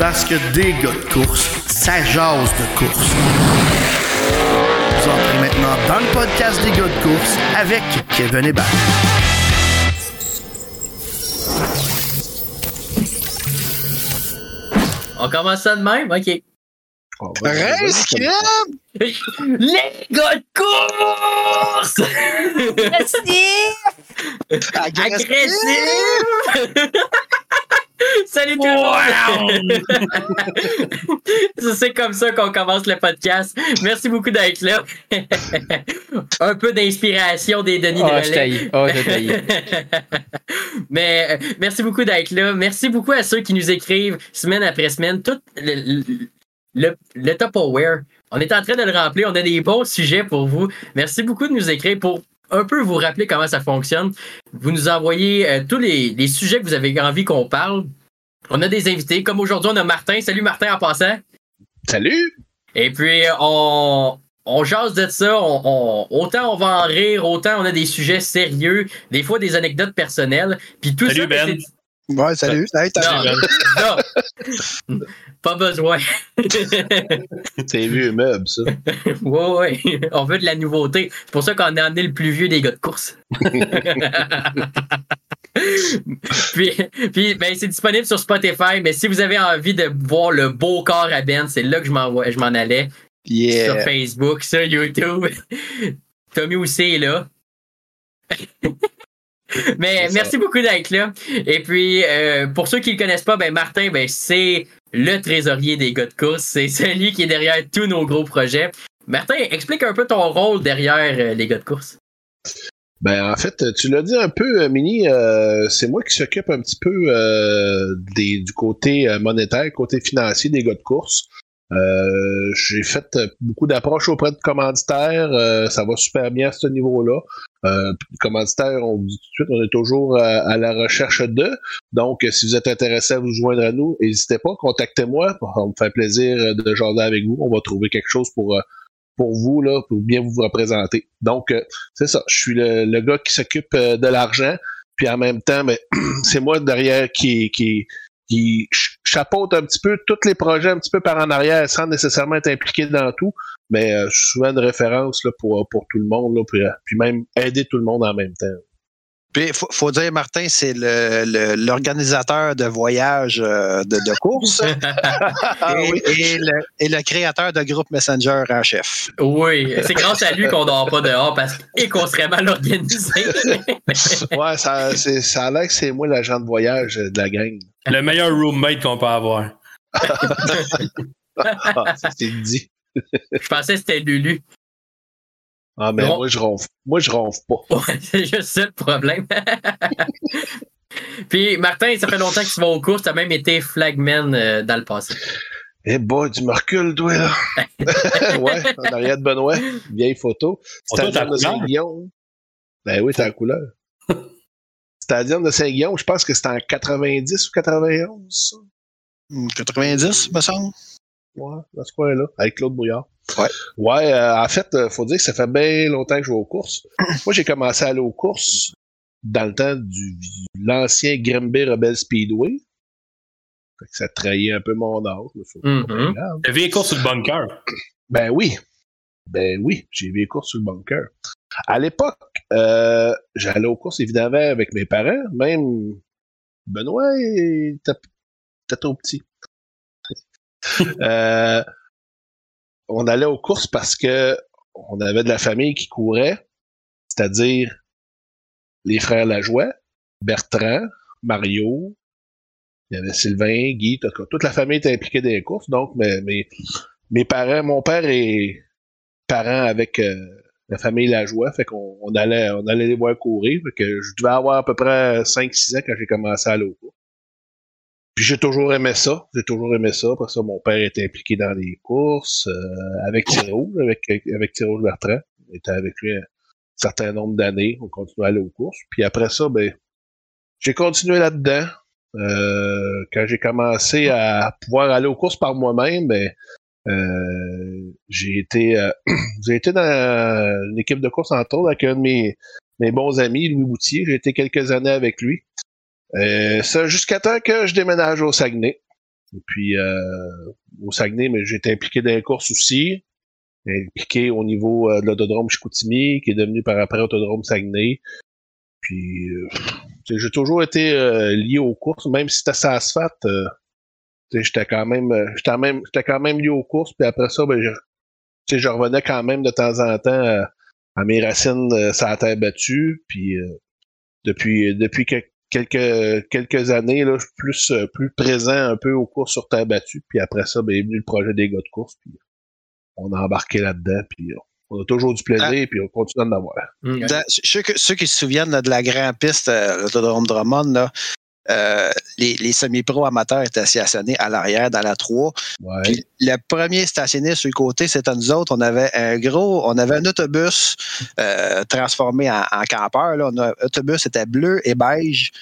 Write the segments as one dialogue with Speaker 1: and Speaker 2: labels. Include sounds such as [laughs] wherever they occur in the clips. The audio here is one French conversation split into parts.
Speaker 1: Parce que des gars de course, ça jase de course. Vous entrez maintenant dans le podcast des gars de course avec Kevin Hébert.
Speaker 2: On commence ça de même? OK.
Speaker 3: Reste calme! [laughs]
Speaker 2: Les gars de course! Agressif! [laughs] [laughs] [laughs] Salut tout le monde! [laughs] C'est comme ça qu'on commence le podcast. Merci beaucoup d'être là. [laughs] Un peu d'inspiration des Denis
Speaker 4: Oh,
Speaker 2: de
Speaker 4: je. Oh, je.
Speaker 2: Mais euh, merci beaucoup d'être là. Merci beaucoup à ceux qui nous écrivent semaine après semaine. Tout le, le, le top aware. On est en train de le remplir. On a des bons sujets pour vous. Merci beaucoup de nous écrire pour un peu vous rappeler comment ça fonctionne. Vous nous envoyez euh, tous les, les sujets que vous avez envie qu'on parle. On a des invités. Comme aujourd'hui, on a Martin. Salut Martin en passant.
Speaker 3: Salut!
Speaker 2: Et puis, on, on jase de ça. On, on- autant on va en rire, autant on a des sujets sérieux, des fois des anecdotes personnelles. Puis tout
Speaker 5: Salut,
Speaker 2: ça,
Speaker 5: Ben.
Speaker 3: Ouais, salut. Hey, t'as-
Speaker 2: Non, non. [laughs] Pas besoin. [laughs]
Speaker 3: C'est vieux meuble, ça. [laughs]
Speaker 2: ouais, ouais. On veut de la nouveauté. C'est pour ça qu'on a amené le plus vieux des gars de course. puis, puis ben, c'est disponible sur Spotify, mais si vous avez envie de voir le beau corps à Ben, c'est là que je m'en je m'en allais. Sur. Facebook, sur YouTube. Tommy aussi est là. [laughs] Mais merci beaucoup d'être là. Et puis, euh, pour ceux qui ne le connaissent pas, ben Martin, ben, c'est le trésorier des gars de course. C'est celui qui est derrière tous nos gros projets. Martin, explique un peu ton rôle derrière euh, les gars de course.
Speaker 3: Ben, en fait, tu l'as dit un peu, euh, Mini, euh, c'est moi qui s'occupe un petit peu euh, des, du côté monétaire, côté financier des gars de course. Euh, J'ai fait beaucoup d'approches auprès de commanditaires. euh, ça va super bien à ce niveau-là. Euh, commanditaires, on dit tout de suite, on est toujours à, à la recherche d'eux. Donc, si vous êtes intéressé à vous joindre à nous, n'hésitez pas, contactez-moi. Ça me faire plaisir euh, de jaser avec vous. On va trouver quelque chose pour, euh, pour vous, là, pour bien vous représenter. Donc, euh, c'est ça. Je suis le, le gars qui s'occupe de l'argent. Puis en même temps, [clears throat] c'est moi derrière qui, qui, qui ch- chapeaute un petit peu tous les projets un petit peu par en arrière sans nécessairement être impliqué dans tout. Mais euh, souvent une référence là, pour, pour tout le monde, là, puis, euh, puis même aider tout le monde en même temps.
Speaker 6: Puis, faut, faut dire, Martin, c'est le- le- l'organisateur de voyages euh, de, de course [laughs]
Speaker 3: Ah
Speaker 6: et,
Speaker 3: oui.
Speaker 6: et le, et le créateur de groupe Messenger en chef.
Speaker 2: Oui, c'est grâce à lui qu'on dort pas dehors parce et qu'on serait mal organisé. [laughs]
Speaker 3: ouais, ça, c'est, ça a l'air que c'est moi l'agent de voyage de la gang.
Speaker 5: Le meilleur roommate qu'on peut avoir. [laughs]
Speaker 3: Ah, ça, c'est dit.
Speaker 2: Je pensais que c'était Lulu.
Speaker 3: Ah, mais
Speaker 2: Non.
Speaker 3: moi, je ronfle. Moi, je ronfle pas. [laughs]
Speaker 2: Ouais, c'est juste ça le problème. [laughs] Puis Martin, ça fait longtemps que tu vas aux courses, tu as même été flagman euh, dans le passé.
Speaker 3: Eh boy, tu me recules, toi, là. [laughs] ouais, en arrière de Benoît. Vieille photo. Stadium
Speaker 5: ta
Speaker 3: de? Saint-Guillaume. Ben oui, t'as la couleur. Stadium de Saint-Guillaume, je pense que c'était en 90 ou 91, ça.
Speaker 6: Hmm, 90, me semble.
Speaker 3: Ouais, dans ce coin-là, avec Claude Brouillard.
Speaker 6: Ouais.
Speaker 3: Ouais, euh, en fait, euh, faut dire que ça fait bien longtemps que je vais aux courses. [clears throat] Moi, j'ai commencé à aller aux courses dans le temps du l'ancien Grimby Rebel Speedway. Fait que ça trahit un peu mon âge. mais c'est pas
Speaker 2: Mhm.
Speaker 3: grave.
Speaker 5: Le vieille course sur le bunker? [clears throat]
Speaker 3: Ben oui. Ben oui, j'ai vu les courses sur le bunker. À l'époque, euh, j'allais aux courses évidemment avec mes parents. Même Benoît était trop petit. [laughs] Euh, on allait aux courses parce que on avait de la famille qui courait, c'est-à-dire les frères Lajoie, Bertrand, Mario, il y avait Sylvain, Guy, tout- toute la famille était impliquée dans les courses. Donc, mes, mes, parents, mon père est parent avec euh, la famille Lajoie, fait qu'on on allait, on allait les voir courir. Fait que je devais avoir à peu près 5-6 ans quand j'ai commencé à aller aux courses. Puis j'ai toujours aimé ça. J'ai toujours aimé ça. Parce que mon père était impliqué dans les courses euh, avec Thierry avec, avec Thierry Bertrand. Il était avec lui un certain nombre d'années. On continuait à aller aux courses. Puis après ça, ben, j'ai continué là-dedans. Euh, quand j'ai commencé à pouvoir aller aux courses par moi-même, ben, euh, j'ai été euh, [clears throat] j'ai été dans une équipe de course entre autres avec un de mes, mes bons amis, Louis Boutier. J'ai été quelques années avec lui. Euh, ça jusqu'à temps que je déménage au Saguenay. Et puis euh, au Saguenay, mais été impliqué dans les courses aussi. Impliqué au niveau euh, de l'autodrome Chicoutimi, qui est devenu par après Autodrome Saguenay. Puis euh, j'ai toujours été euh, lié aux courses, même si c'était ça asphalte. j'étais quand même j'étais même j'étais quand même lié aux courses, puis après ça, ben je, je revenais quand même de temps en temps à, mes racines sur la terre battue. Puis depuis depuis que- quelques quelques années, là, je suis plus euh, plus présent un peu aux courses sur terre battue. Puis après ça, ben, est venu le projet des gars de course. Puis on a embarqué là-dedans. Puis euh, on a toujours du plaisir, puis on continue d'en avoir.
Speaker 2: Mm.
Speaker 6: Dans- ceux, que- ceux qui se souviennent là, de la grande piste, euh, l'autodrome Drummond, là, euh, les, les semi-pros amateurs étaient stationnés à l'arrière dans la 3.
Speaker 3: Ouais.
Speaker 6: Puis le premier stationné sur le côté, c'était nous autres. On avait un gros, on avait un autobus euh, transformé en, en campeur. Là. On a- L'autobus était bleu et beige.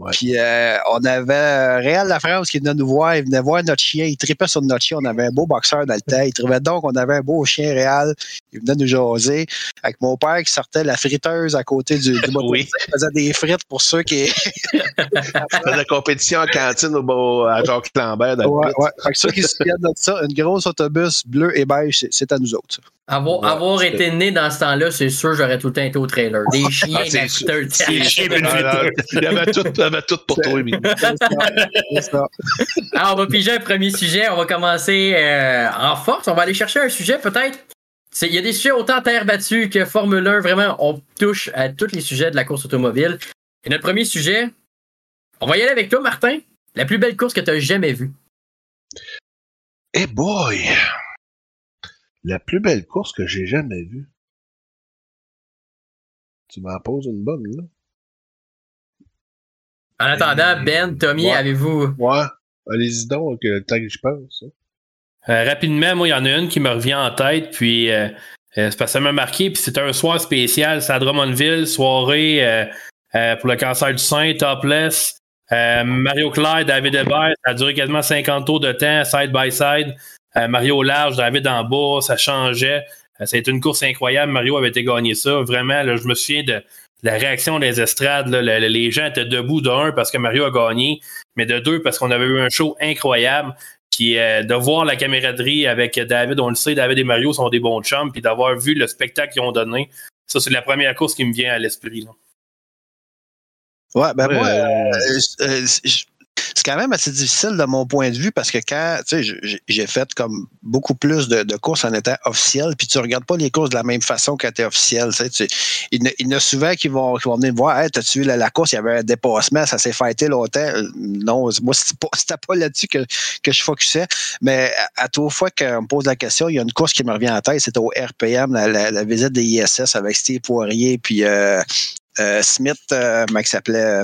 Speaker 3: Ouais.
Speaker 6: Puis euh, on avait euh, Réal Lafrance qui venait nous voir, il venait voir notre chien, il tripait sur notre chien. On avait un beau boxeur dans le temps. Il trouvait donc qu'on avait un beau chien Réal. Il venait nous jaser. Avec mon père qui sortait la friteuse à côté du, du [laughs]
Speaker 3: Oui.
Speaker 6: il faisait des frites pour ceux qui. [laughs]
Speaker 3: On faisait compétition en cantine au, à Jacques Lambert dans le
Speaker 6: Ouais, ouais. Fait que ceux qui se souviennent de ça, une grosse autobus bleu et beige, c'est- à nous autres.
Speaker 2: Avoir,
Speaker 3: Ouais,
Speaker 2: avoir été né dans ce temps-là, c'est sûr j'aurais tout le temps été au trailer. Des chiens,
Speaker 3: Ah,
Speaker 2: la
Speaker 5: chiens,
Speaker 3: Ah, non,
Speaker 5: friteuse.
Speaker 3: Il y avait tout, avait tout pour toi, Émilie.
Speaker 2: Alors, on va piger un premier sujet. On va commencer euh, en force. On va aller chercher un sujet peut-être. Il y a des sujets autant terre battue que Formule 1. Vraiment, on touche à tous les sujets de la course automobile. Et notre premier sujet, on va y aller avec toi, Martin. La plus belle course que tu as jamais vue.
Speaker 3: Eh boy! La plus belle course que j'ai jamais vue. Tu m'en poses une bonne, là?
Speaker 2: En attendant, Ben, Tommy,
Speaker 3: Ouais.
Speaker 2: avez-vous?
Speaker 3: Ouais. Allez-y donc, le temps que j'y pense. hein.
Speaker 5: Euh, rapidement, moi, il y en a une qui me revient en tête, puis euh, euh, c'est parce que ça m'a marqué, puis c'était un soir spécial, c'est à Drummondville, soirée euh, euh, pour le cancer du sein, topless. Euh, Mario Claire, David Hébert, ça a duré quasiment 50 tours de temps, side by side. Euh, Mario au large, David en bas, ça changeait. Euh, ça a été une course incroyable. Mario avait été gagné ça. Vraiment, là, je me souviens de la réaction des estrades. là. Le- le- les gens étaient debout de un parce que Mario a gagné, mais de deux parce qu'on avait eu un show incroyable. Puis euh, de voir la camaraderie avec David, on le sait, David et Mario sont des bons chums, puis d'avoir vu le spectacle qu'ils ont donné, ça c'est la première course qui me vient à l'esprit.
Speaker 6: Ouais, ben
Speaker 3: Ouais,
Speaker 6: moi,
Speaker 3: euh,
Speaker 6: euh, euh, je- c'est quand même assez difficile de mon point de vue parce que quand, tu sais, j'ai- fait comme beaucoup plus de, courses en étant officiel, puis tu regardes pas les courses de la même façon quand tu es officiel. tu sais, tu- Il y en a- souvent qui vont, qui vont venir me voir, hey, t'as-tu vu la, la course, il y avait un dépassement, ça s'est fêté longtemps. Euh, Non, moi, c'était pas, pas là-dessus que, que je focusais. Mais à, à fois qu'on me pose la question, il y a une course qui me revient en tête, c'était au RPM, la, visite des ISS avec Steve Poirier, puis euh, euh, Smith, euh, comment il s'appelait?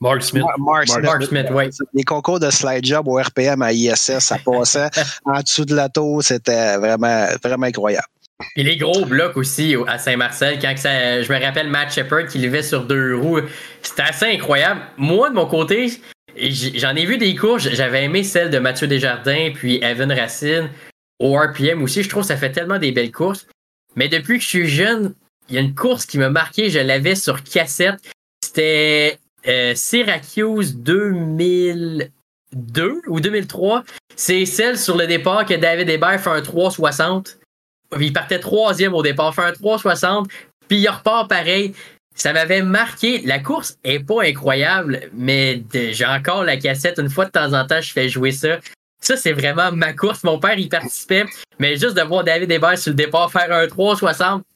Speaker 5: Mark Smith.
Speaker 6: Mar- Mark Smith.
Speaker 2: Mark Smith, oui.
Speaker 6: Les concours de slide job au RPM à ISS, ça passait [laughs] en dessous de la tour, c'était vraiment, vraiment incroyable.
Speaker 2: Puis les gros blocs aussi au- à Saint-Marcel, quand ça, je me rappelle Matt Shepard qui levait sur deux roues, c'était assez incroyable. Moi, de mon côté, j'en ai vu des courses, j'avais aimé celle de Mathieu Desjardins, puis Evan Racine, au RPM aussi. Je trouve que ça fait tellement des belles courses. Mais depuis que je suis jeune, il y a une course qui m'a marqué, je l'avais sur cassette. C'était euh, Syracuse 2002 ou 2003. C'est celle sur le départ que David Hébert fait un 360. Il partait troisième au départ, fait un 360, puis il repart pareil. Ça m'avait marqué. La course est pas incroyable, mais j'ai encore la cassette. Une fois de temps en temps, je fais jouer ça. Ça, c'est vraiment ma course. Mon père, il participait, mais juste de voir David Hébert sur le départ faire un 360, pouf,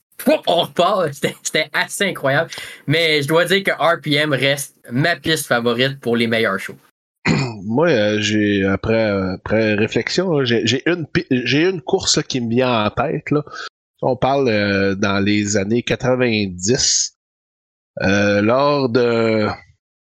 Speaker 2: on repart. C'était assez incroyable. Mais je dois dire que RPM reste ma piste favorite pour les meilleurs shows. [clears throat]
Speaker 3: Moi, euh, j'ai après, euh, après réflexion, j'ai une une course qui me vient en tête. On parle euh, dans les années 90. euh, lors de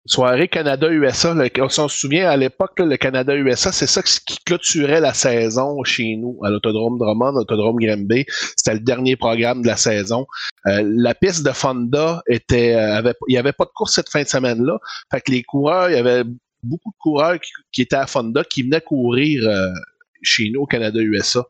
Speaker 3: soirée Canada-USA, on s'en souvient à l'époque, le Canada-USA, c'est ça qui clôturait la saison chez nous, à l'Autodrome Drummond, l'Autodrome Granby. C'était le dernier programme de la saison. Euh, la piste de Fonda était, euh, il n'y avait pas de course cette fin de semaine-là. Fait que les coureurs, il y avait beaucoup de coureurs qui, qui étaient à Fonda qui venaient courir euh, chez nous au Canada-USA.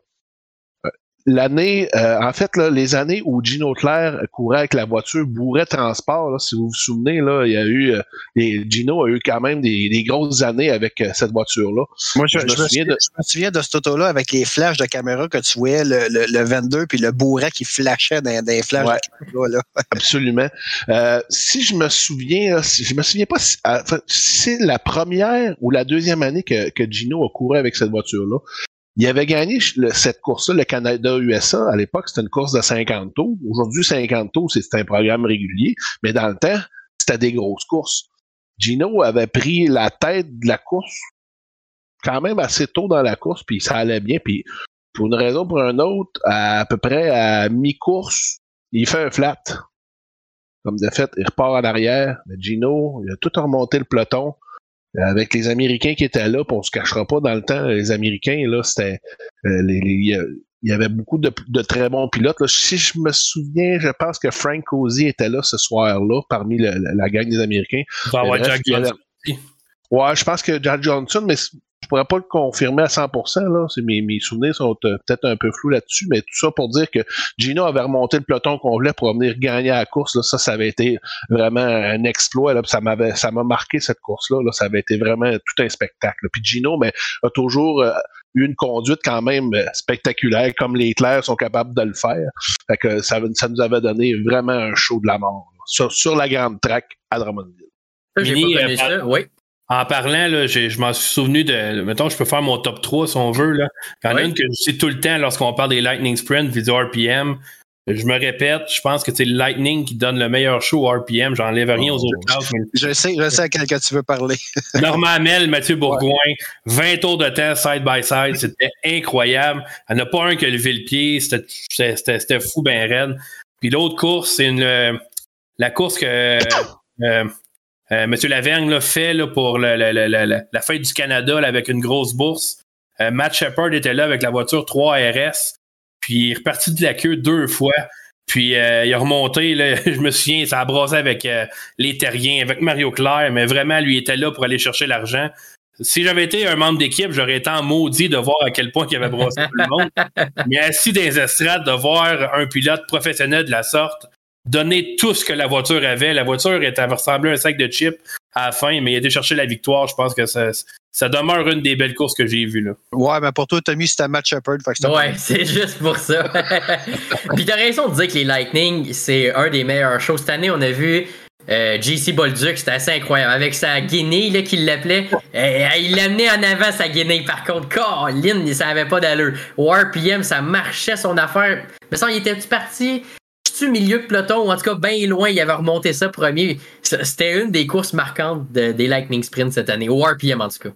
Speaker 3: Euh, l'année, euh, en fait, là, les années où Gino Claire courait avec la voiture bourrée transport, là, si vous vous souvenez, là, il y a eu, euh, les, Gino a eu quand même des, des grosses années avec euh, cette voiture-là.
Speaker 6: Moi, je, je, me souviens de... je, me souviens de, cette auto-là avec les flashs de caméra que tu voyais le, le, le 22 puis le bourret qui flashait dans, dans les flashs
Speaker 3: Ouais.
Speaker 6: de caméra. Là. [laughs]
Speaker 3: Absolument. Euh, si je me souviens, là, si- je me souviens pas si, enfin, si c'est la première ou la deuxième année que, que Gino a couru avec cette voiture-là. Il avait gagné cette course-là, le Canada-USA. À l'époque, c'était une course de 50 tours. Aujourd'hui, 50 tours, c'est un programme régulier. Mais dans le temps, c'était des grosses courses. Gino avait pris la tête de la course quand même assez tôt dans la course, puis ça allait bien. Puis pour une raison ou pour une autre, à, peu près à mi-course, il fait un flat. Comme de fait, il repart en arrière. Gino, il a tout remonté le peloton. Avec les Américains qui étaient là, puis on se cachera pas dans le temps, les Américains, là, c'était. euh, les- les- il y avait beaucoup de, de très bons pilotes. là. Si je me souviens, je pense que Frank Cozy était là ce soir-là, parmi le- la, la gang des Américains.
Speaker 5: Jack Johnson.
Speaker 3: Ouais, je pense que Jack Johnson, mais je pourrais pas le confirmer à 100%. Là. C'est- Mes, mes souvenirs sont euh, peut-être un peu flous là-dessus, mais tout ça pour dire que Gino avait remonté le peloton complet pour venir gagner à la course. Là. Ça, ça avait été vraiment un exploit. Là. Puis Ça m'avait, ça m'a marqué cette course-là. Là. Ça avait été vraiment tout un spectacle. Puis Gino, mais a toujours euh, eu une conduite quand même euh, spectaculaire, comme les Clairs sont capables de le faire. Fait que ça, ça nous avait donné vraiment un show de la mort là, sur, sur la grande track à Drummondville.
Speaker 5: Mini, euh,
Speaker 2: ça. Oui.
Speaker 5: En parlant, là, je m'en suis souvenu de. Mettons, je peux faire mon top 3 si on veut. Là. Il y en a
Speaker 2: Oui.
Speaker 5: une que je sais tout le temps lorsqu'on parle des Lightning Sprint, vidéo RPM. Je me répète, je pense que c'est le Lightning qui donne le meilleur show au RPM. J'enlève rien aux autres classes, mais
Speaker 6: Je sais, je sais à quel que tu veux parler. [laughs]
Speaker 5: Normand Hamel, Mathieu Bourgoin, 20 tours de temps side by side, c'était incroyable. Il n'y en a pas un qui a levé le pied, c'était- fou ben raide. Puis l'autre course, c'est une euh, la course que euh, euh, Monsieur Lavergne là, fait là, pour le- le- le- le- le- la fête du Canada là, avec une grosse bourse. Euh, Matt Shepard était là avec la voiture 3 RS, puis il est reparti de la queue deux fois. Puis euh, il a remonté, là, [laughs] je me souviens, ça a brassé avec les Terriens, avec Mario Claire, mais vraiment, lui était là pour aller chercher l'argent. Si j'avais été un membre d'équipe, j'aurais été en maudit de voir à quel point il avait brassé tout le monde. [laughs] Mais assis dans les estrades, de voir un pilote professionnel de la sorte donner tout ce que la voiture avait. La voiture était ressemblait à un sac de chips à la fin, mais il a été chercher la victoire. Je pense que ça, ça demeure une des belles courses que j'ai vues. Là.
Speaker 6: Ouais, mais pour toi, Tommy, c'était Matt Shepard.
Speaker 2: Ouais, [laughs] c'est juste pour ça. [laughs] Puis t'as raison de dire que les Lightning, c'est un des meilleurs shows. Cette année, on a vu euh, JC Bolduc, c'était assez incroyable. Avec sa guinée, là, qu'il l'appelait. Euh, il l'amenait en avant, sa guinée. Par contre, Colin, ça avait pas d'allure. Au RPM, ça marchait son affaire. Mais ça, il était-tu parti? Tu milieu de peloton? Ou en tout cas bien loin, il avait remonté ça premier. C'était une des courses marquantes de- des Lightning Sprint cette année, au RPM en tout cas.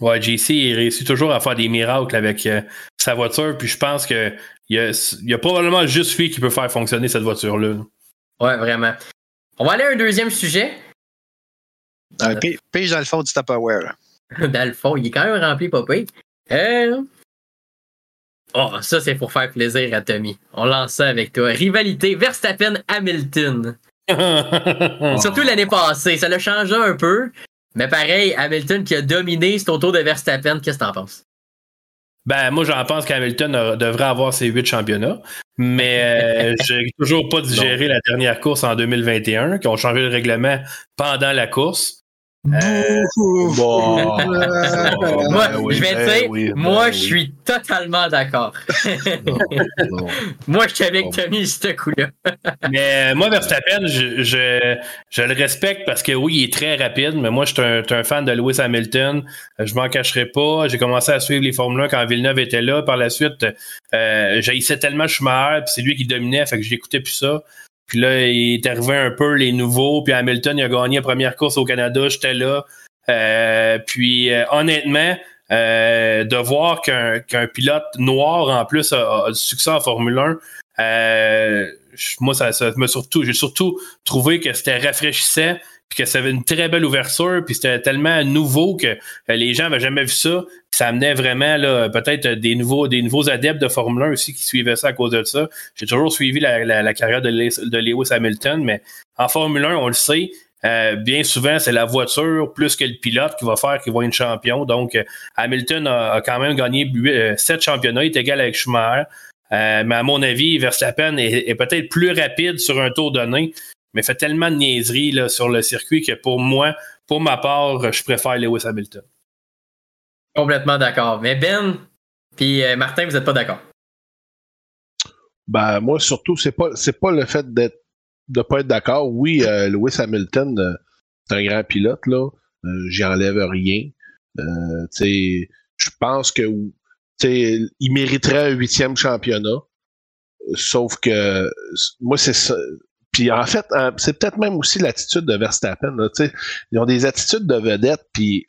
Speaker 5: Ouais, JC, il réussit toujours à faire des miracles avec euh, sa voiture, puis je pense que il y a, il y a probablement juste lui qui peut faire fonctionner cette voiture-là.
Speaker 2: Ouais, vraiment. On va aller à un deuxième sujet.
Speaker 6: Ah, pi- Pige dans le fond du Tupperware. [laughs]
Speaker 2: Dans le fond, il est quand même rempli, papa. Euh... Oh, ça, c'est pour faire plaisir à Tommy. On lance ça avec toi. Rivalité Verstappen-Hamilton. [laughs] Surtout l'année passée. Ça l'a changé un peu. Mais pareil, Hamilton qui a dominé cet autour de Verstappen, qu'est-ce que t'en penses?
Speaker 5: Ben, moi, j'en pense qu'Hamilton devrait avoir ses huit championnats, mais euh, [laughs] j'ai toujours pas digéré la dernière course en 2021, qui ont changé le règlement pendant la course. Euh,
Speaker 3: Bon. [laughs]
Speaker 2: moi,
Speaker 3: Ben oui,
Speaker 2: je vais
Speaker 3: ben
Speaker 2: te dire,
Speaker 3: oui, ben
Speaker 2: moi,
Speaker 3: oui.
Speaker 2: je suis totalement d'accord. [laughs] Moi, je suis avec Tommy, ce coup-là. [laughs]
Speaker 5: Mais euh, moi, Verstappen, je, je, je le respecte parce que oui, il est très rapide, mais moi, je suis un, fan de Lewis Hamilton. Euh, Je m'en cacherai pas. J'ai commencé à suivre les Formule 1 quand Villeneuve était là. Par la suite, euh, j'haïssais tellement Schumacher, puis c'est lui qui dominait, fait que je l'écoutais plus ça. Puis là, il est arrivé un peu les nouveaux, puis Hamilton, il a gagné la première course au Canada, j'étais là. Euh, puis euh, honnêtement, euh, de voir qu'un qu'un pilote noir en plus a, du succès en Formule 1, euh, moi ça, ça m'a surtout, j'ai surtout trouvé que c'était rafraîchissant, puis que avait une très belle ouverture, puis c'était tellement nouveau que euh, les gens n'avaient jamais vu ça. Ça amenait vraiment là, peut-être des nouveaux, des nouveaux adeptes de Formule 1 aussi qui suivaient ça à cause de ça. J'ai toujours suivi la, la- la carrière de, Lewis- de Lewis Hamilton, mais en Formule 1, on le sait, euh, bien souvent, c'est la voiture plus que le pilote qui va faire qu'il va être champion. Donc, euh, Hamilton a, a quand même gagné euh, sept championnats, il est égal avec Schumacher. Mais à mon avis, Verstappen est, est peut-être plus rapide sur un tour donné, mais fait tellement de niaiseries là, sur le circuit que pour moi, pour ma part, je préfère Lewis Hamilton.
Speaker 2: Complètement d'accord. Mais Ben, puis euh, Martin, vous n'êtes pas d'accord?
Speaker 3: Ben, moi, surtout, c'est pas, c'est pas le fait d'être, de pas être d'accord. Oui, euh, Lewis Hamilton, euh, c'est un grand pilote, là. Euh, J'y enlève rien. Euh, tu sais, je pense que, tu sais, il mériterait un huitième championnat. Sauf que, moi, c'est ça. Puis en fait, hein, c'est peut-être même aussi l'attitude de Verstappen. Là, ils ont des attitudes de vedette, puis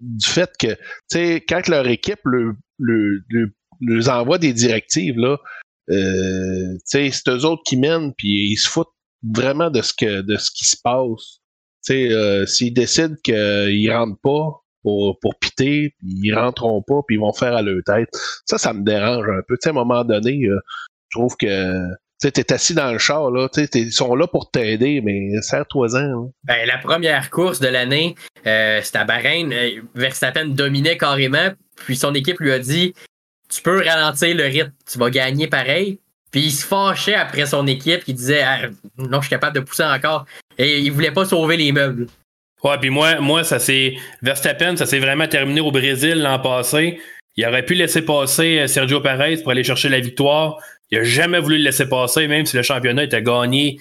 Speaker 3: du fait que, tu sais, quand leur équipe le, le, le, envoie des directives, là, euh, c'est eux autres qui mènent, puis ils se foutent vraiment de ce que de ce qui se passe. Euh, s'ils décident qu'ils rentrent pas pour, pour piter, ils rentreront pas, puis ils vont faire à leur tête. Ça, ça me dérange un peu. Tu sais, à un moment donné, euh, je trouve que tu es assis dans le char, là, t'sais, t'es- ils sont là pour t'aider, mais serre-toi-en. hein.
Speaker 2: Ben, la première course de l'année, euh, c'était à Bahreïn. Euh, Verstappen dominait carrément. Puis son équipe lui a dit Tu peux ralentir le rythme, tu vas gagner pareil. Puis il se fâchait après son équipe qui disait Ah, Non, je suis capable de pousser encore. Et il voulait pas sauver les meubles.
Speaker 5: Ouais, puis moi, moi, ça s'est. Verstappen, ça s'est vraiment terminé au Brésil l'an passé. Il aurait pu laisser passer euh, Sergio Perez pour aller chercher la victoire. Il a jamais voulu le laisser passer, même si le championnat était gagné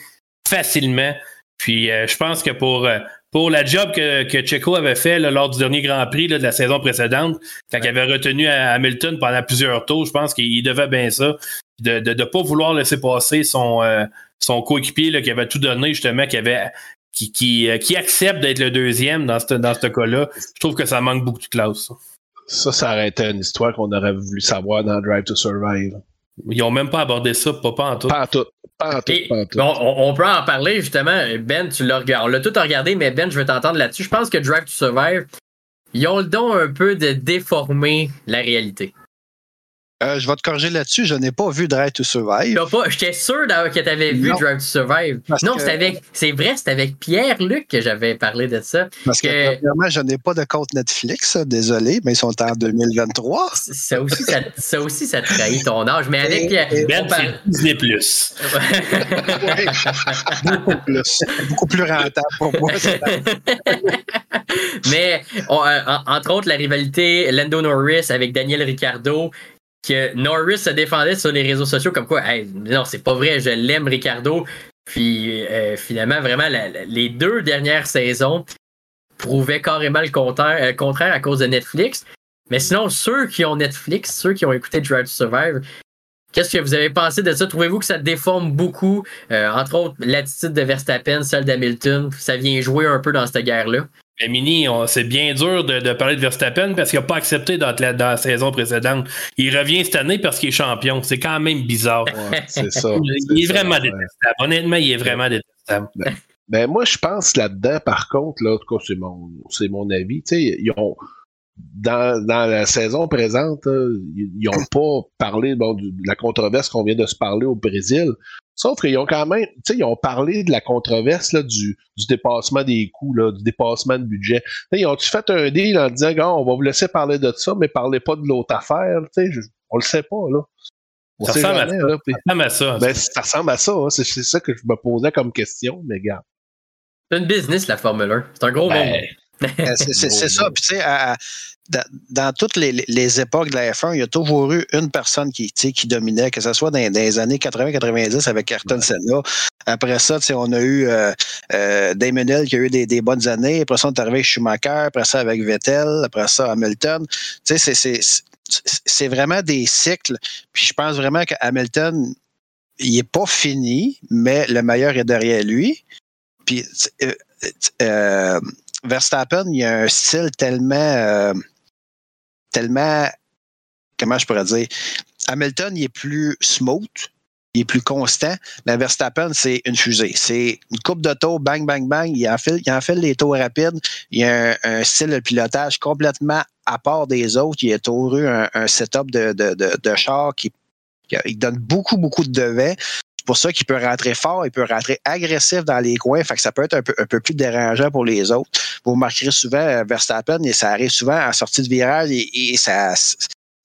Speaker 5: facilement. Puis euh, je pense que pour, euh, pour la job que, que Checo avait fait là, lors du dernier Grand Prix là, de la saison précédente, quand il avait retenu à Hamilton pendant plusieurs tours, je pense qu'il devait bien ça. De ne de, de pas vouloir laisser passer son, euh, son coéquipier qui avait tout donné, justement, qui avait qui, qui, qui accepte d'être le deuxième dans ce dans ce cas-là. Je trouve que ça manque beaucoup de classe. ça.
Speaker 3: Ça, ça aurait été une histoire qu'on aurait voulu savoir dans Drive to Survive.
Speaker 5: Ils ont même pas abordé ça, pas, pas en tout.
Speaker 3: Pas en tout. Pas en tout.
Speaker 2: Et
Speaker 3: Pas en tout.
Speaker 2: on, on- on peut en parler justement. Ben, tu l'as regardé. On l'a tout regardé, mais Ben, je veux t'entendre là-dessus. Je pense que Drive to Survive, ils ont le don un peu de déformer la réalité.
Speaker 6: Euh, je vais te corriger là-dessus. Je n'ai pas vu Drive to Survive.
Speaker 2: J'étais sûr d'ailleurs que tu avais vu
Speaker 6: Non.
Speaker 2: Drive to Survive.
Speaker 6: Parce
Speaker 2: non,
Speaker 6: que-
Speaker 2: c'est avec. C'est vrai, c'est avec Pierre-Luc que j'avais parlé de ça.
Speaker 6: Parce que,
Speaker 2: que-
Speaker 6: premièrement, je n'ai pas de compte Netflix, désolé, mais ils sont en 2023.
Speaker 2: Ça aussi, ça, ça aussi, ça trahit ton âge. Mais avec Pierre.
Speaker 6: Et-
Speaker 5: Ben,
Speaker 2: parle-
Speaker 5: Disney Plus. [laughs]
Speaker 6: Beaucoup plus. Beaucoup plus rentable pour moi. [laughs]
Speaker 2: Mais on- euh, en- entre autres, la rivalité Lando Norris avec Daniel Ricciardo, que Norris se défendait sur les réseaux sociaux comme quoi, non, c'est pas vrai, je l'aime Ricardo. Puis euh, finalement, vraiment, les deux dernières saisons prouvaient carrément le contraire, euh, contraire à cause de Netflix. Mais sinon, ceux qui ont Netflix, ceux qui ont écouté Drive to Survive, qu'est-ce que vous avez pensé de ça? Trouvez-vous que ça déforme beaucoup, euh, entre autres, l'attitude de Verstappen, celle d'Hamilton? Ça vient jouer un peu dans cette guerre-là?
Speaker 5: Mais Mini, c'est bien dur de, de parler de Verstappen parce qu'il n'a pas accepté dans la, dans la saison précédente. Il revient cette année parce qu'il est champion. C'est quand même bizarre.
Speaker 3: Ouais, c'est ça.
Speaker 5: Il est vraiment
Speaker 3: ça, ouais.
Speaker 5: détestable. Honnêtement, il est vraiment détestable.
Speaker 3: Ben moi, je pense là-dedans, par contre, là, en tout cas, c'est mon, c'est mon avis. Tu sais, ils ont dans, dans la saison présente, ils ils ont pas parlé bon, de la controverse qu'on vient de se parler au Brésil. Sauf qu'ils ont quand même, tu sais, ils ont parlé de la controverse là, du, du dépassement des coûts, là, du dépassement de budget. Ils ont-tu fait un deal en disant, Gars, on va vous laisser parler de ça, mais parlez pas de l'autre affaire, tu sais, on le sait pas, là. On
Speaker 5: Ça ressemble à
Speaker 3: jamais,
Speaker 5: ça.
Speaker 3: là, puis-
Speaker 5: Ça ressemble à ça.
Speaker 3: ben, ça ressemble à ça, hein. c'est c'est ça que je me posais comme question, mais gars.
Speaker 2: C'est une business, la Formule 1. C'est un gros
Speaker 3: Ben,
Speaker 2: monde.
Speaker 6: Euh, [laughs] C'est ça. Puis, tu sais, à- dans, dans toutes les, les époques de la F1, il y a toujours eu une personne qui, qui dominait, que ce soit dans, dans les années 80-90 avec Ayrton Senna. Après ça, tu sais, on a eu euh, euh, Damon Hill qui a eu des, des bonnes années. Après ça, on est arrivé avec Schumacher. Après ça, avec Vettel. Après ça, Hamilton. Tu sais, c'est- vraiment des cycles. Puis je pense vraiment que Hamilton, il est pas fini, mais le meilleur est derrière lui. Puis euh, euh, Verstappen, il a un style tellement, euh, tellement, comment je pourrais dire, Hamilton, il est plus smooth, il est plus constant, mais Verstappen, c'est une fusée. C'est une coupe de tours, bang, bang, bang, il en fait, il en fait les tours rapides, il a un, style de pilotage complètement à part des autres, il a eu un, un setup de, de, de, qui, qui donne beaucoup, beaucoup de devants. C'est pour ça qu'il peut rentrer fort, il peut rentrer agressif dans les coins, fait que ça peut être un peu, un peu plus dérangeant pour les autres. Vous remarquerez souvent euh, Verstappen, et ça arrive souvent en sortie de virage et, et ça,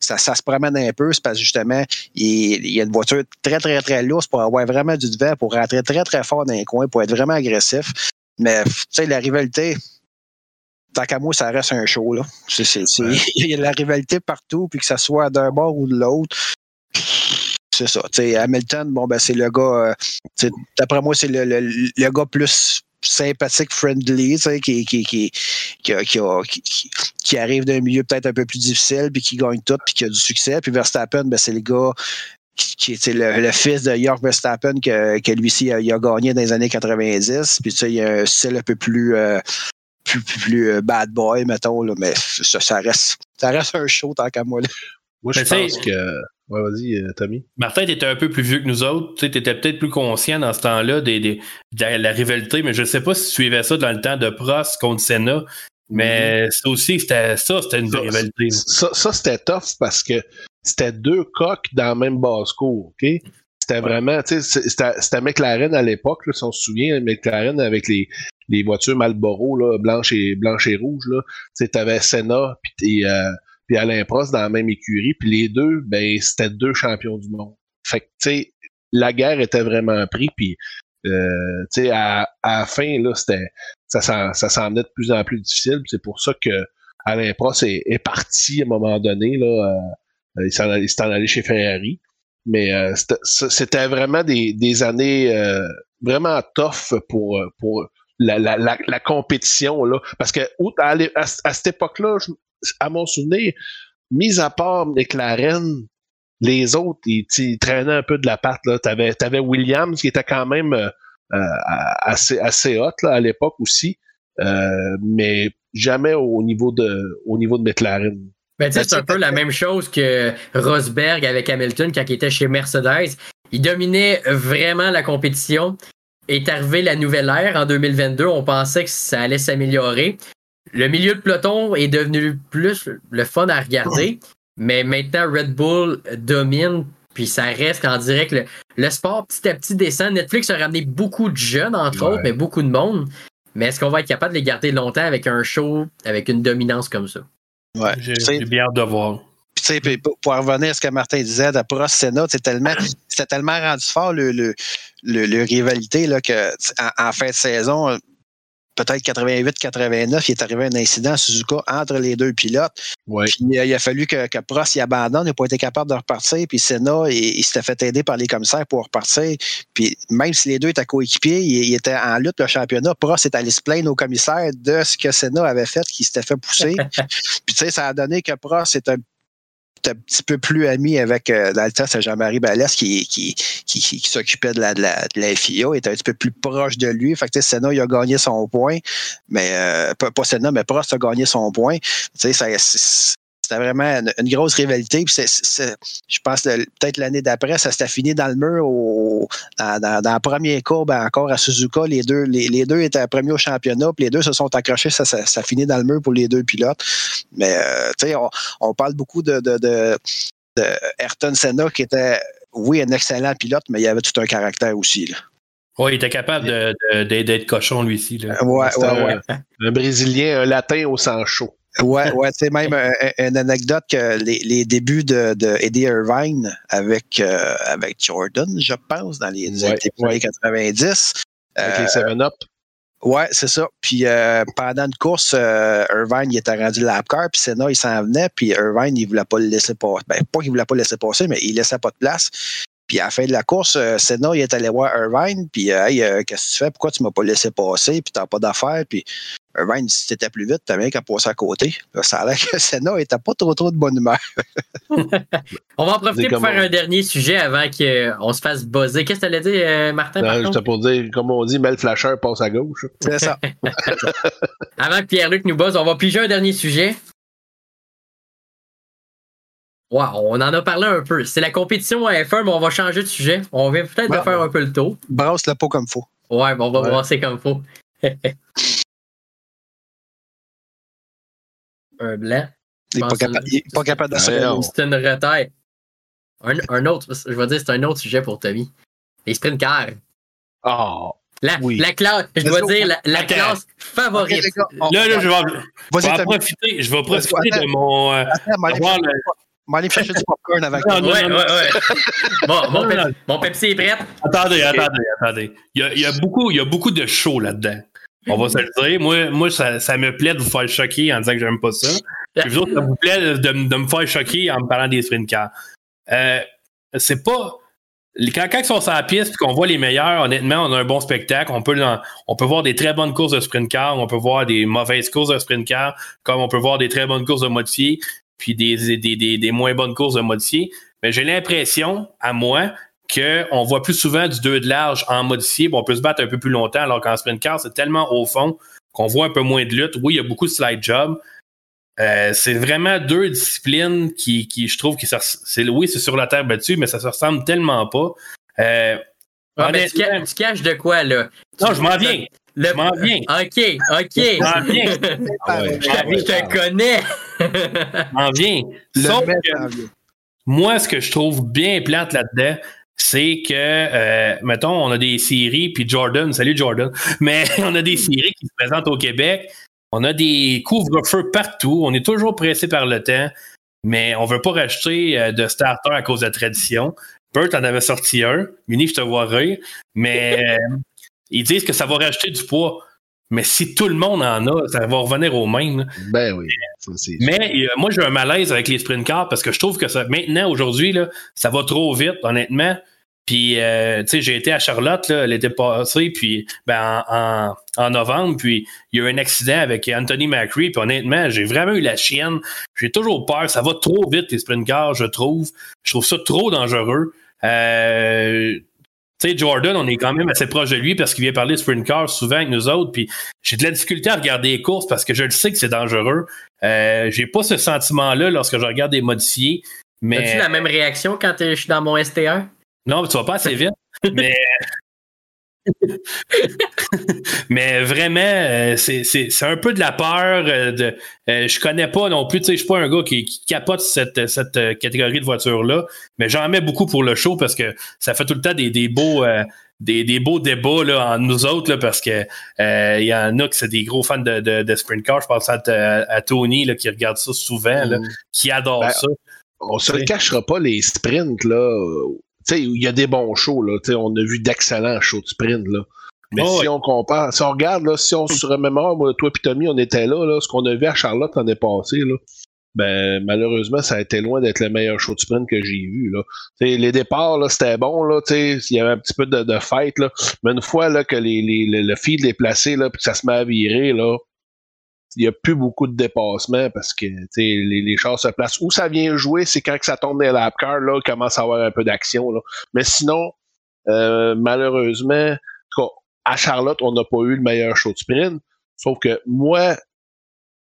Speaker 6: ça, ça se promène un peu, c'est parce que justement, il, il y a une voiture très, très, très lourde pour avoir vraiment du devant, pour rentrer très, très fort dans les coins, pour être vraiment agressif. Mais, tu sais, la rivalité, tant qu'à moi, ça reste un show, là. [laughs] Il y a de la rivalité partout, puis que ça soit d'un bord ou de l'autre. C'est ça. Hamilton, bon, ben, c'est le gars, euh, d'après moi, c'est le, le, le gars plus sympathique, friendly, qui, qui, qui, qui, qui, arrive d'un milieu peut-être un peu plus difficile, puis qui gagne tout, puis qui a du succès. Puis Verstappen, ben, c'est le gars qui, est le, fils de York Verstappen que, lui-ci a, a gagné dans les années 90. Puis tu sais, il a un style un peu plus, euh, plus, plus, euh, bad boy, mettons, mais ça, ça reste ça reste un show tant qu'à moi. Là.
Speaker 3: Moi, je
Speaker 5: tu
Speaker 3: pense que. Ouais, vas-y, euh, Tommy.
Speaker 5: Martin, tu étais un peu plus vieux que nous autres. Tu étais peut-être plus conscient dans ce temps-là des, des- de la, la rivalité, mais je ne sais pas si tu suivais ça dans le temps de Prost contre Senna. Mais ça aussi, c'était ça, c'était une
Speaker 3: Ça,
Speaker 5: rivalité.
Speaker 3: Ça, ça c'était tough parce que c'était deux coques dans la même basse-cour, OK? C'était vraiment, tu sais, c'était McLaren à l'époque, si on se souvient, McLaren avec les, les voitures Marlboro, là, blanches et, blanches et rouges, là. Tu sais, t'avais Senna puis, euh, puis Alain Prost dans la même écurie, puis les deux, ben, c'était deux champions du monde. Fait que, tu sais, la guerre était vraiment pris, puis, euh, tu sais, à, à la fin, là, c'était, ça s'en, ça s'en venait de plus en plus difficile, c'est pour ça que Alain Prost est, parti à un moment donné, là, euh, il s'en il s'est en allé chez Ferrari. Mais euh, c'était- c'était vraiment des, des années euh, vraiment tough pour, pour la, la, la, compétition. Là. Parce que à, à cette époque-là, je- à mon souvenir, mis à part McLaren, les autres, ils, ils traînaient un peu de la patte. Tu avais, avais Williams qui était quand même euh, euh, assez, assez hot là, à l'époque aussi, euh, mais jamais au niveau de, au niveau de McLaren.
Speaker 2: Ben,
Speaker 6: Ben,
Speaker 2: c'est un peu la même chose que Rosberg avec Hamilton quand il était chez Mercedes. Il dominait vraiment la compétition. Est arrivé la nouvelle ère en 2022. On pensait que ça allait s'améliorer. Le milieu de peloton est devenu plus le fun à regarder. Mais maintenant, Red Bull domine. Puis ça reste, dirait que le, le sport petit à petit descend. Netflix a ramené beaucoup de jeunes, entre
Speaker 3: Ouais.
Speaker 2: autres, mais beaucoup de monde. Mais est-ce qu'on va être capable de les garder longtemps avec un show, avec une dominance comme ça?
Speaker 6: Ouais.
Speaker 5: J'ai bien hâte de voir.
Speaker 6: Puis, tu sais, puis pour, pour revenir à ce que Martin disait de Prost Senna, c'est tellement, c'était tellement rendu fort le, le, le, le rivalité là, que en, en fin de saison, peut-être 88-89, il est arrivé un incident à Suzuka entre les deux pilotes.
Speaker 3: Ouais.
Speaker 6: Puis euh, il a fallu que, que Prost y abandonne, il n'a pas été capable de repartir. Puis Senna, il, il s'était fait aider par les commissaires pour repartir. Puis même si les deux étaient coéquipiers, il, il était en lutte le championnat. Prost est allé se plaindre aux commissaires de ce que Senna avait fait, qui s'était fait pousser. [laughs] Puis tu sais, ça a donné que Prost est un un petit peu plus ami avec, euh, dans le temps, c'est Jean-Marie Ballès qui, qui, qui, qui- s'occupait de la, de, la, de la FIA, était un petit peu plus proche de lui. Fait que, Senna, il a gagné son point, mais euh, pas, Senna, mais Prost a gagné son point. Tu sais, ça- c'était vraiment une, une grosse rivalité. Puis je pense que peut-être l'année d'après, ça s'était fini dans le mur au, dans, dans, dans la première courbe encore à Suzuka. Les deux, les, les deux étaient premiers au championnat, puis les deux se sont accrochés. Ça, ça, ça finit dans le mur pour les deux pilotes. Mais euh, tu sais, on, on parle beaucoup de, de, de, de Ayrton Senna qui était, oui, un excellent pilote, mais il avait tout un caractère aussi. Là.
Speaker 5: Ouais, il était capable de- de- d'être cochon, lui aussi. Là.
Speaker 6: Ouais, ouais, ouais.
Speaker 3: un, un Brésilien, un Latin au sang chaud.
Speaker 6: Ouais, ouais, sais, même euh, une anecdote que les, les débuts de, de Eddie Irvine avec, euh, avec Jordan, je pense, dans les
Speaker 3: Ouais,
Speaker 6: années 90.
Speaker 3: Avec
Speaker 6: euh,
Speaker 3: les 7-Up.
Speaker 6: Ouais, c'est ça. Puis euh, pendant une course, euh, Irvine il était rendu lap car, puis Senna il s'en venait, puis Irvine il voulait pas le laisser passer. Ben, pas qu'il voulait pas le laisser passer, mais il laissait pas de place. Puis à la fin de la course, euh, Senna il est allé voir Irvine, puis euh, hey, euh, qu'est-ce que tu fais? Pourquoi tu m'as pas laissé passer? Puis t'as pas d'affaires? Puis Irvine, si t'étais plus vite, t'as bien qu'à passer à côté. Là, ça a l'air que [laughs] Senna était pas trop trop de bonne humeur. [laughs]
Speaker 2: On va en profiter pour faire
Speaker 3: on-
Speaker 2: un dernier sujet avant qu'on se fasse buzzer. Qu'est-ce que tu allais dire, Martin?
Speaker 3: Non? J'étais pour dire, comme on dit, Mel Flasher passe à gauche.
Speaker 6: C'est ça. [laughs]
Speaker 2: Avant que Pierre-Luc nous buzz, on va piger un dernier sujet. Wow, on en a parlé un peu. C'est la compétition à F1, mais on va changer de sujet. On vient peut-être de
Speaker 6: Ouais.
Speaker 2: faire un peu le tour.
Speaker 6: Brasse le pot comme faut.
Speaker 2: Ouais, bon, on va
Speaker 3: Ouais.
Speaker 2: brasser comme faut. [laughs] un blanc.
Speaker 6: Il est
Speaker 2: Je
Speaker 6: pas, capa- pas capable de se
Speaker 3: Ouais,
Speaker 2: C'est une retaille. Un, un autre, je vais dire, c'est un autre sujet pour Tommy. Les sprint cars.
Speaker 3: Ah,
Speaker 2: La,
Speaker 3: Oui.
Speaker 2: la classe, je dois dire, la, la classe favorite.
Speaker 6: Gars, on-
Speaker 5: Là, là, je vais, je vais en profiter. Je vais profiter
Speaker 6: Attends.
Speaker 5: de mon. euh,
Speaker 6: Attends, On va aller me chercher du popcorn avec
Speaker 5: Non, non,
Speaker 2: Ouais, ouais, ouais. [laughs] Bon, mon, Pepsi est prêt?
Speaker 5: Attendez, attendez, attendez. Il y a, il y a beaucoup, il y a beaucoup de show là-dedans. On va se le dire. Moi, moi ça, ça me plaît de vous faire choquer en disant que j'aime pas ça. Puis vous autres, ça vous plaît de, de- me faire choquer en me parlant des sprint cars. Euh, c'est pas. Quand, quand ils sont sur la piste et qu'on voit les meilleurs, honnêtement, on a un bon spectacle. On peut, on peut voir des très bonnes courses de sprint car, on peut voir des mauvaises courses de sprint car, comme on peut voir des très bonnes courses de modifiés, puis des, des, des, des moins bonnes courses de modifiés. Mais j'ai l'impression, à moi, qu'on voit plus souvent du 2 de large en modifié, puis on peut se battre un peu plus longtemps, alors qu'en sprint car, c'est tellement au fond qu'on voit un peu moins de lutte. Oui, il y a beaucoup de slide job. Euh, c'est vraiment deux disciplines qui, qui je trouve, qui c'est oui, c'est sur la terre battue, mais ça se ressemble tellement pas. Euh,
Speaker 2: Ah, mais tu,
Speaker 5: honnêtement-
Speaker 2: ca- tu caches de quoi, là?
Speaker 5: non, je m'en viens.
Speaker 2: Le-
Speaker 5: m'en viens.
Speaker 2: OK, OK.
Speaker 5: m'en viens. [laughs]
Speaker 3: Ah ouais.
Speaker 2: Je te- je te connais.
Speaker 5: M'en viens.
Speaker 6: Le
Speaker 5: Sauf
Speaker 6: mec
Speaker 5: que-
Speaker 6: en vient.
Speaker 5: moi, ce que je trouve bien plate là-dedans, c'est que, euh, mettons, on a des séries, puis Jordan, salut Jordan, [laughs] mais on a des séries qui se présentent au Québec. On a des couvre-feux partout. On est toujours pressé par le temps, mais on veut pas racheter euh, de starter à cause de la tradition. Bert en avait sorti un. Mini, je te vois rire. Mais euh, [laughs] ils disent que ça va racheter du poids. Mais si tout le monde en a, ça va revenir au même.
Speaker 3: Ben oui. ça,
Speaker 5: Mais euh, moi, j'ai un malaise avec les sprint cars parce que je trouve que ça, maintenant, aujourd'hui, ça va trop vite, honnêtement. Puis, euh, tu sais, j'ai été à Charlotte l'été passé, puis ben, en, en, en novembre, puis il y a eu un accident avec Anthony McRae, puis honnêtement, j'ai vraiment eu la chienne. J'ai toujours peur. Ça va trop vite, les sprint cars, je trouve. Je trouve ça trop dangereux. Euh, sais, Jordan, on est quand même assez proche de lui parce qu'il vient parler de sprint car souvent avec nous autres. Puis j'ai de la difficulté à regarder les courses parce que je le sais que c'est dangereux. Euh, j'ai pas ce sentiment-là lorsque je regarde des modifiés.
Speaker 2: As-tu
Speaker 5: Mais
Speaker 2: la même réaction quand je suis dans mon ST1?
Speaker 5: non, tu vas pas assez vite. [laughs] mais [laughs] mais vraiment, euh, c'est un peu de la peur. euh, de, euh, je connais pas non plus. Tu sais, je suis pas un gars qui, qui capote cette, cette euh, catégorie de voiture-là, mais j'en mets beaucoup pour le show parce que ça fait tout le temps des, des beaux. des, des beaux débats là, entre nous autres là, parce que il y en a qui c'est des gros fans de, de, de sprint car. Je pense à, à Tony là, qui regarde ça souvent, là,
Speaker 3: Mm.
Speaker 5: qui adore
Speaker 3: Ben,
Speaker 5: ça.
Speaker 3: on se le cachera pas, les sprints, là. Sais, il y a des bons shows, là. Tu sais, on a vu d'excellents shows de sprint, là. Mais
Speaker 5: Oh,
Speaker 3: si
Speaker 5: ouais.
Speaker 3: on compare, si on regarde, là, si on se remémore, moi, toi et Tommy, on était là, là, ce qu'on a vu à Charlotte l'année passée, là. Ben, malheureusement, ça a été loin d'être le meilleur show de sprint que j'ai vu, là. Les départs, là, c'était bon, là, il y avait un petit peu de, là. Mais une fois, là, que les, les, le, le feed est placé, là, puis que ça se met à virer, là, il n'y a plus beaucoup de dépassement parce que les, les chars se placent. Où ça vient jouer, c'est quand que ça tombe dans les lap cars, là, il commence à avoir un peu d'action. Là. Mais sinon, euh, malheureusement, à Charlotte, on n'a pas eu le meilleur show de sprint. Sauf que moi,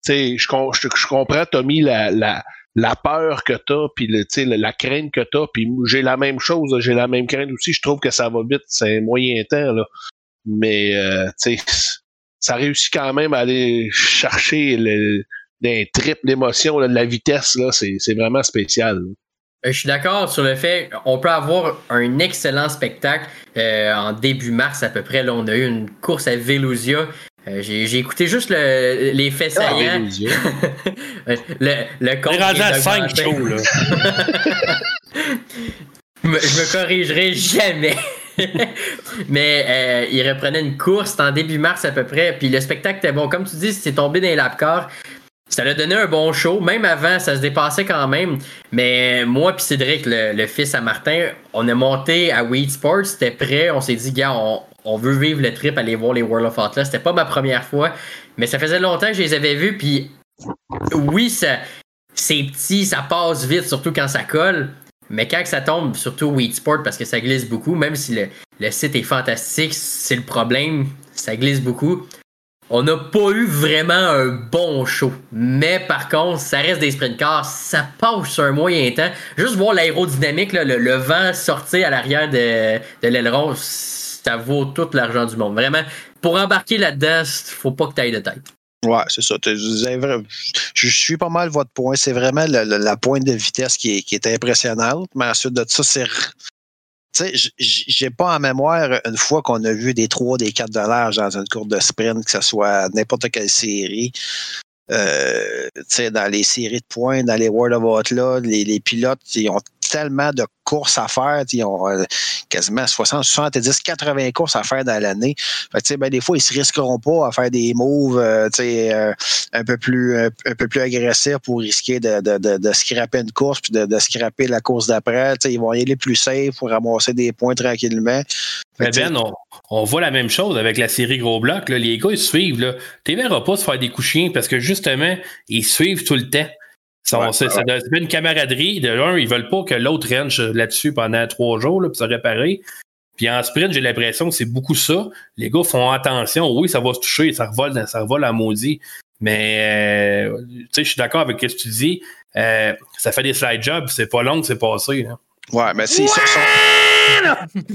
Speaker 3: je, je, je comprends, Tommy, la, la, la peur que t'as, puis le, la, la crainte que t'as, puis j'ai la même chose, j'ai la même crainte aussi. Je trouve que ça va vite, c'est un moyen temps, là. Mais, euh, tu sais, ça réussit quand même à aller chercher le, d'un trip d'émotion, de la vitesse, là, c'est, c'est vraiment spécial.
Speaker 2: Euh, Je suis d'accord sur le fait on peut avoir un excellent spectacle euh, en début mars à peu près. Là, on a eu une course à Velosia. Euh, j'ai, j'ai écouté juste le- les faits
Speaker 3: Ah,
Speaker 2: saillants.
Speaker 3: Vélosia. [laughs]
Speaker 2: le, le
Speaker 5: On
Speaker 2: compte
Speaker 5: est rendu
Speaker 2: vient
Speaker 5: à 5
Speaker 2: d'augmenter.
Speaker 5: shows, là. [laughs]
Speaker 2: Je me- je me corrigerai jamais. Mais euh, il reprenait une course en début mars à peu près. Puis le spectacle était bon. Comme tu dis, c'est tombé dans les lap cars. Ça l'a donné un bon show. Même avant, ça se dépassait quand même. Mais moi puis Cédric, le, fils à Martin, on est monté à Weed Sports. C'était prêt. On s'est dit, gars, on, veut vivre le trip, aller voir les World of Atlas. C'était pas ma première fois. Mais ça faisait longtemps que je les avais vus. Puis oui, c'est petit, ça passe vite, surtout quand ça colle. Mais quand ça tombe, surtout Weed Sport, parce que ça glisse beaucoup, même si le, le site est fantastique, c'est le problème, ça glisse beaucoup. On n'a pas eu vraiment un bon show. Mais par contre, ça reste des sprint cars, ça passe sur un moyen temps. Juste voir l'aérodynamique, le vent sortir à l'arrière de, de l'aileron, ça vaut tout l'argent du monde. Vraiment, pour embarquer là-dedans, faut pas que tu ailles de tête.
Speaker 6: Ouais, c'est ça. Je suis pas mal votre point. C'est vraiment le- la pointe de vitesse qui est, qui est impressionnante. Mais ensuite de ça, c'est. Tu sais, j'ai pas en mémoire une fois qu'on a vu des 3, des 4 dollars dans une course de sprint, que ce soit n'importe quelle série. euh, dans les séries de points, dans les World of Outlaw, les, les pilotes, ils ont tellement de courses à faire. Ils ont euh, quasiment 60, 70, 80 courses à faire dans l'année. ben, des fois, ils se risqueront pas à faire des moves euh, euh, un, peu plus, un, peu plus agressifs pour risquer de, de, de, scraper une course puis de, de scraper la course d'après. Ils vont y aller plus safe pour ramasser des points tranquillement.
Speaker 5: Ben, ben on, voit la même chose avec la série Gros Bloc. Les gars, ils suivent. Tu ne verras pas se faire des coups chiens parce que justement, ils suivent tout le temps. Ça, c'est, une camaraderie. De l'un, ils veulent pas que l'autre range là-dessus pendant trois jours là, pour se réparer. Puis en sprint, j'ai l'impression que c'est beaucoup ça. Les gars font attention. Oui, ça va se toucher, ça revole, ça revole à maudit. Mais euh, tu sais, je suis d'accord avec ce que tu dis. Euh, ça fait des slide jobs, c'est pas long, c'est passé. Là.
Speaker 6: Ouais, mais c'est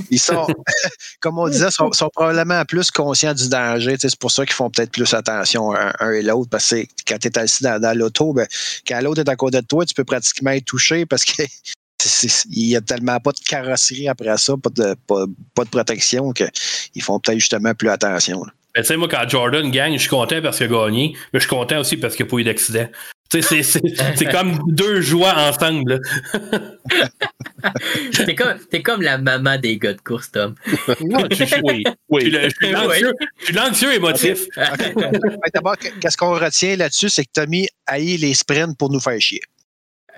Speaker 6: ils sont, [laughs] comme on disait, sont, sont probablement plus conscients du danger. C'est pour ça qu'ils font peut-être plus attention un, et l'autre. Parce que quand tu es assis dans, l'auto, ben, quand l'autre est à côté de toi, tu peux pratiquement être touché parce qu'il [laughs] n'y a tellement pas de carrosserie après ça, pas de, pas, de protection qu'ils font peut-être justement plus attention.
Speaker 5: tu sais, moi, quand Jordan gagne, je suis content parce qu'il a gagné, mais je suis content aussi parce qu'il n'y a pas eu d'accident. C'est [laughs] comme deux joies ensemble. [laughs]
Speaker 2: T'es comme, es comme la maman des gars de course, Tom.
Speaker 5: oui, oui. Je suis l'anxieux émotif.
Speaker 6: D'abord, qu'est-ce qu'on retient là-dessus, c'est que Tommy haït les sprints pour nous faire chier.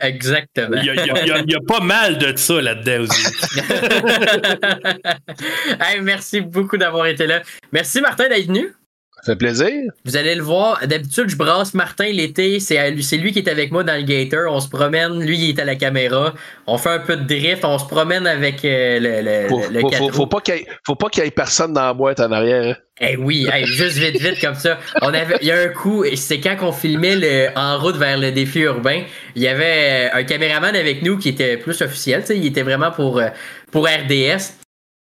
Speaker 2: Exactement.
Speaker 5: Il y, a, pas mal de ça là-dedans aussi. [laughs]
Speaker 2: merci beaucoup d'avoir été là. Merci Martin d'être venu.
Speaker 3: Ça fait plaisir.
Speaker 2: Vous allez le voir. D'habitude, je brasse Martin l'été. C'est lui qui est avec moi dans le Gator. On se promène. Lui, il est à la caméra. On fait un peu de drift. On se promène avec euh, le, le,
Speaker 3: faut,
Speaker 2: le
Speaker 3: faut, pas qu'il y, ait personne dans la boîte en arrière. Hein.
Speaker 2: Eh oui, juste vite, vite comme ça. On avait, il y a un coup, c'est quand on filmait le, en route vers le défi urbain, il y avait un caméraman avec nous qui était plus officiel, il était vraiment pour, euh, pour RDS.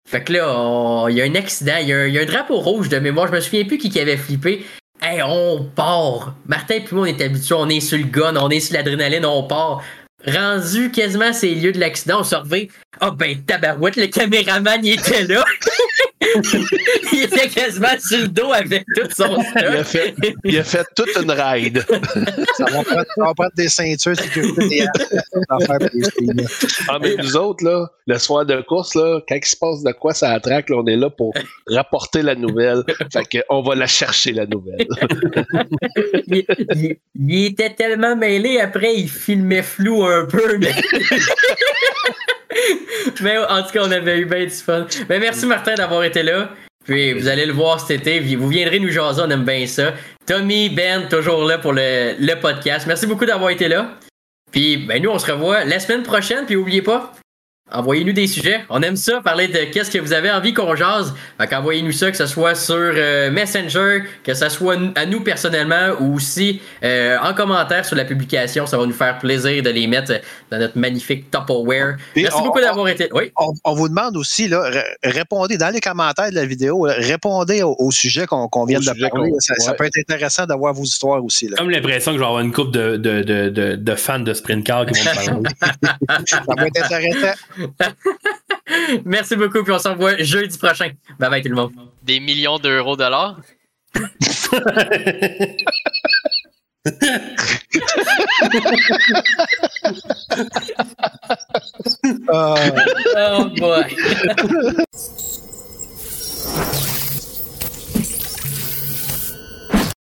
Speaker 2: Fait que là, il y a un accident, il y, a un drapeau rouge de mémoire, je me souviens plus qui, qui avait flippé. Hey, on part! Martin et moi, on est habitués, on est sur le gun, on est sur l'adrénaline, on part. Rendu quasiment ces lieux de l'accident, on se revient. Ah ben tabarouette, le caméraman il était là. [laughs] [laughs] il était quasiment sur le dos avec tout son stock.
Speaker 3: Il a fait, il a fait toute une ride. [laughs]
Speaker 6: ça va prendre, prendre des ceintures sécurité.
Speaker 3: ah, mais nous autres, là, le soir de course, là, quand il se passe de quoi ça attraque, là, on est là pour rapporter la nouvelle. Fait qu'on va la chercher, la nouvelle. [laughs]
Speaker 2: il, il, était tellement mêlé, après, il filmait flou un peu, mais. [laughs] mais en tout cas, on avait eu bien du fun. Mais merci Martin d'avoir été là. Puis vous allez le voir cet été. Vous viendrez nous jaser, on aime bien ça. Tommy, Ben, toujours là pour le, le podcast. Merci beaucoup d'avoir été là. Puis ben nous, on se revoit la semaine prochaine. Puis n'oubliez pas, Envoyez-nous des sujets. On aime ça, parler de qu'est-ce que vous avez envie qu'on jase. Fait envoyez-nous ça, que ce soit sur euh, Messenger, que ce soit à nous personnellement ou aussi euh, en commentaire sur la publication. Ça va nous faire plaisir de les mettre dans notre magnifique Tupperware. Merci beaucoup d'avoir été. Oui.
Speaker 6: On, vous demande aussi, là, répondez dans les commentaires de la vidéo, répondez au, sujet qu'on vient de parler. Ça, peut être intéressant d'avoir vos histoires aussi. Là.
Speaker 5: Comme l'impression que je vais avoir une couple de, de, de, de, fans de Sprint Car qui vont me parler. [laughs]
Speaker 6: ça peut être intéressant. [laughs]
Speaker 2: Merci beaucoup, puis on s'envoie jeudi prochain. Bye bye tout le monde.
Speaker 4: Des millions d'euros dollars? oh. [laughs]
Speaker 2: oh boy. [laughs]